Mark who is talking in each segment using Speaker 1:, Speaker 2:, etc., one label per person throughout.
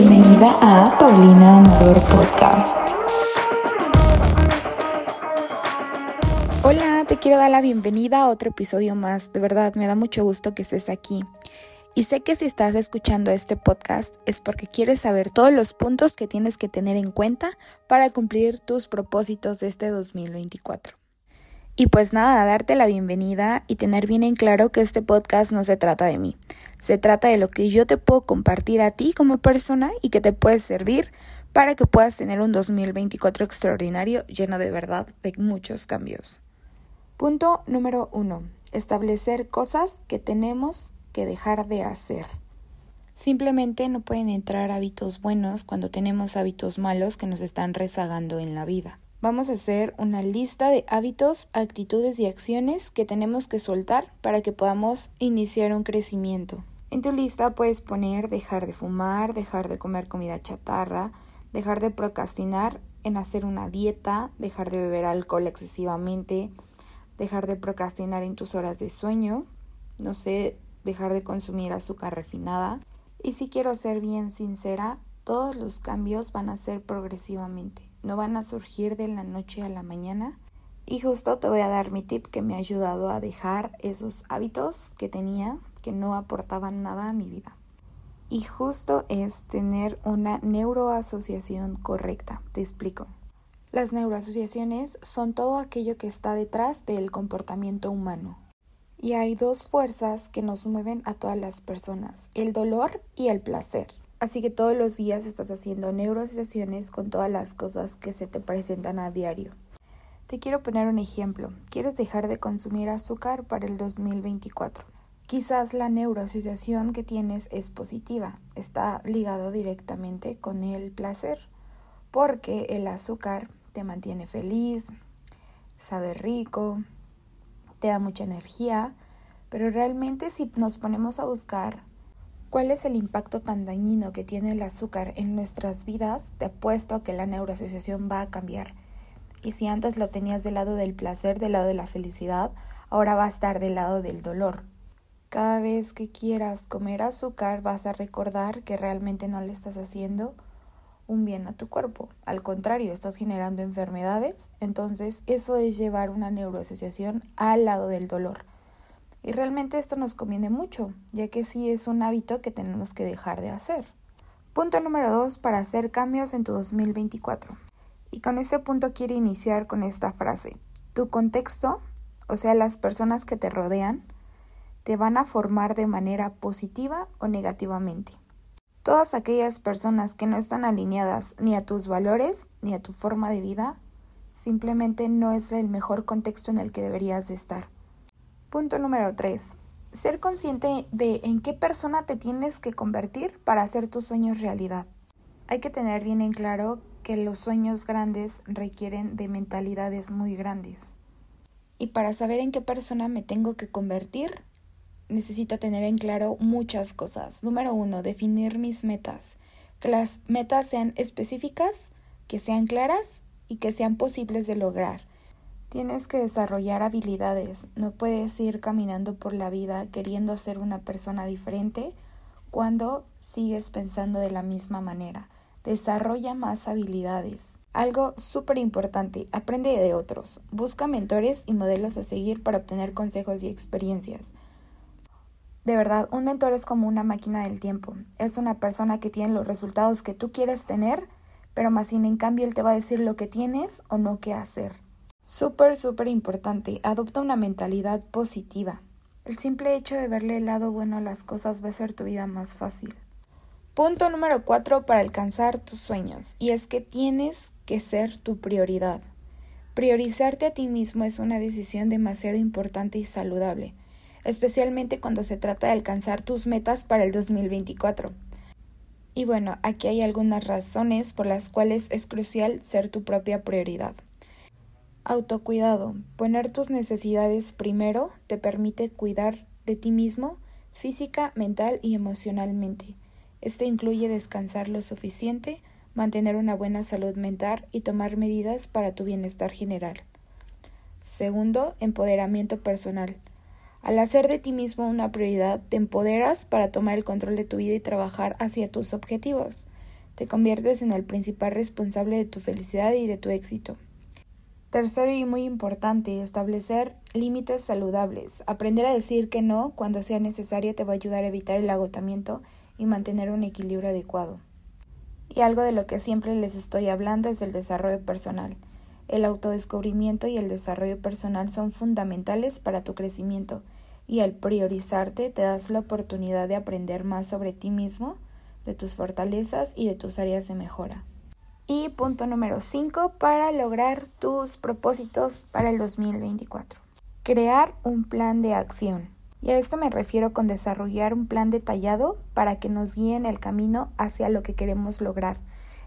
Speaker 1: Bienvenida a Paulina Amador Podcast.
Speaker 2: Hola, te quiero dar la bienvenida a otro episodio más. De verdad, me da mucho gusto que estés aquí. Y sé que si estás escuchando este podcast es porque quieres saber todos los puntos que tienes que tener en cuenta para cumplir tus propósitos de este 2024. Y pues nada, darte la bienvenida y tener bien en claro que este podcast no se trata de mí. Se trata de lo que yo te puedo compartir a ti como persona y que te puede servir para que puedas tener un 2024 extraordinario lleno de verdad de muchos cambios. Punto número uno. Establecer cosas que tenemos que dejar de hacer. Simplemente no pueden entrar hábitos buenos cuando tenemos hábitos malos que nos están rezagando en la vida. Vamos a hacer una lista de hábitos, actitudes y acciones que tenemos que soltar para que podamos iniciar un crecimiento. En tu lista puedes poner dejar de fumar, dejar de comer comida chatarra, dejar de procrastinar en hacer una dieta, dejar de beber alcohol excesivamente, dejar de procrastinar en tus horas de sueño, no sé, dejar de consumir azúcar refinada. Y si quiero ser bien sincera, todos los cambios van a ser progresivamente, no van a surgir de la noche a la mañana. Y justo te voy a dar mi tip que me ha ayudado a dejar esos hábitos que tenía que no aportaban nada a mi vida. Y justo es tener una neuroasociación correcta. Te explico. Las neuroasociaciones son todo aquello que está detrás del comportamiento humano. Y hay dos fuerzas que nos mueven a todas las personas, el dolor y el placer. Así que todos los días estás haciendo neuroasociaciones con todas las cosas que se te presentan a diario. Te quiero poner un ejemplo. ¿Quieres dejar de consumir azúcar para el 2024? Quizás la neuroasociación que tienes es positiva, está ligado directamente con el placer, porque el azúcar te mantiene feliz, sabe rico, te da mucha energía, pero realmente si nos ponemos a buscar cuál es el impacto tan dañino que tiene el azúcar en nuestras vidas, te apuesto a que la neuroasociación va a cambiar. Y si antes lo tenías del lado del placer, del lado de la felicidad, ahora va a estar del lado del dolor. Cada vez que quieras comer azúcar vas a recordar que realmente no le estás haciendo un bien a tu cuerpo. Al contrario, estás generando enfermedades. Entonces, eso es llevar una neuroasociación al lado del dolor. Y realmente esto nos conviene mucho, ya que sí es un hábito que tenemos que dejar de hacer. Punto número dos para hacer cambios en tu 2024. Y con este punto quiero iniciar con esta frase. Tu contexto, o sea, las personas que te rodean, te van a formar de manera positiva o negativamente. Todas aquellas personas que no están alineadas ni a tus valores ni a tu forma de vida, simplemente no es el mejor contexto en el que deberías de estar. Punto número 3. Ser consciente de en qué persona te tienes que convertir para hacer tus sueños realidad. Hay que tener bien en claro que los sueños grandes requieren de mentalidades muy grandes. Y para saber en qué persona me tengo que convertir, necesito tener en claro muchas cosas. Número uno, definir mis metas. Que las metas sean específicas, que sean claras y que sean posibles de lograr. Tienes que desarrollar habilidades. No puedes ir caminando por la vida queriendo ser una persona diferente cuando sigues pensando de la misma manera. Desarrolla más habilidades. Algo súper importante, aprende de otros. Busca mentores y modelos a seguir para obtener consejos y experiencias. De verdad, un mentor es como una máquina del tiempo. Es una persona que tiene los resultados que tú quieres tener, pero más sin en cambio él te va a decir lo que tienes o no qué hacer. Súper, súper importante. Adopta una mentalidad positiva. El simple hecho de verle el lado bueno a las cosas va a hacer tu vida más fácil. Punto número cuatro para alcanzar tus sueños. Y es que tienes que ser tu prioridad. Priorizarte a ti mismo es una decisión demasiado importante y saludable especialmente cuando se trata de alcanzar tus metas para el 2024. Y bueno, aquí hay algunas razones por las cuales es crucial ser tu propia prioridad. Autocuidado. Poner tus necesidades primero te permite cuidar de ti mismo física, mental y emocionalmente. Esto incluye descansar lo suficiente, mantener una buena salud mental y tomar medidas para tu bienestar general. Segundo, empoderamiento personal. Al hacer de ti mismo una prioridad, te empoderas para tomar el control de tu vida y trabajar hacia tus objetivos. Te conviertes en el principal responsable de tu felicidad y de tu éxito. Tercero y muy importante, establecer límites saludables. Aprender a decir que no cuando sea necesario te va a ayudar a evitar el agotamiento y mantener un equilibrio adecuado. Y algo de lo que siempre les estoy hablando es el desarrollo personal. El autodescubrimiento y el desarrollo personal son fundamentales para tu crecimiento y al priorizarte te das la oportunidad de aprender más sobre ti mismo, de tus fortalezas y de tus áreas de mejora. Y punto número 5 para lograr tus propósitos para el 2024. Crear un plan de acción. Y a esto me refiero con desarrollar un plan detallado para que nos guíen el camino hacia lo que queremos lograr.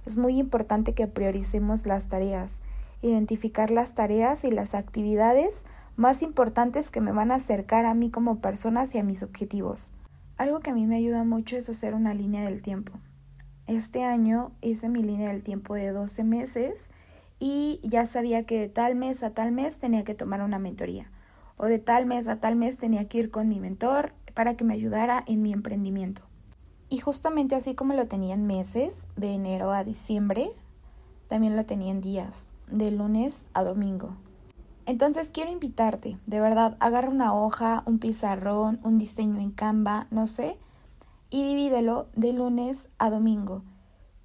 Speaker 2: Es muy importante que prioricemos las tareas identificar las tareas y las actividades más importantes que me van a acercar a mí como persona y a mis objetivos. Algo que a mí me ayuda mucho es hacer una línea del tiempo. Este año hice mi línea del tiempo de 12 meses y ya sabía que de tal mes a tal mes tenía que tomar una mentoría o de tal mes a tal mes tenía que ir con mi mentor para que me ayudara en mi emprendimiento. Y justamente así como lo tenía en meses, de enero a diciembre, también lo tenía en días de lunes a domingo. Entonces quiero invitarte, de verdad, agarra una hoja, un pizarrón, un diseño en Canva, no sé, y divídelo de lunes a domingo.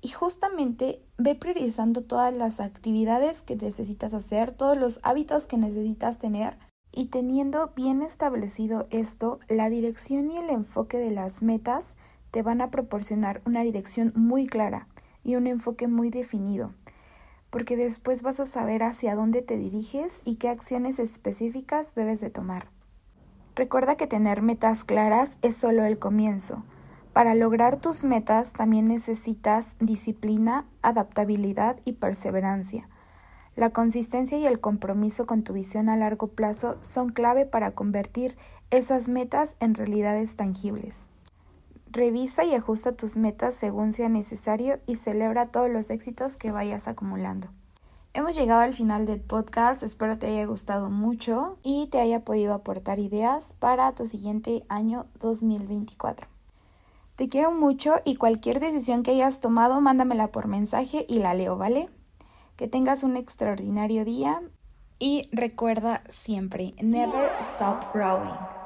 Speaker 2: Y justamente ve priorizando todas las actividades que necesitas hacer, todos los hábitos que necesitas tener. Y teniendo bien establecido esto, la dirección y el enfoque de las metas te van a proporcionar una dirección muy clara y un enfoque muy definido porque después vas a saber hacia dónde te diriges y qué acciones específicas debes de tomar. Recuerda que tener metas claras es solo el comienzo. Para lograr tus metas también necesitas disciplina, adaptabilidad y perseverancia. La consistencia y el compromiso con tu visión a largo plazo son clave para convertir esas metas en realidades tangibles. Revisa y ajusta tus metas según sea necesario y celebra todos los éxitos que vayas acumulando. Hemos llegado al final del podcast, espero te haya gustado mucho y te haya podido aportar ideas para tu siguiente año 2024. Te quiero mucho y cualquier decisión que hayas tomado, mándamela por mensaje y la leo, ¿vale? Que tengas un extraordinario día y recuerda siempre, never stop growing.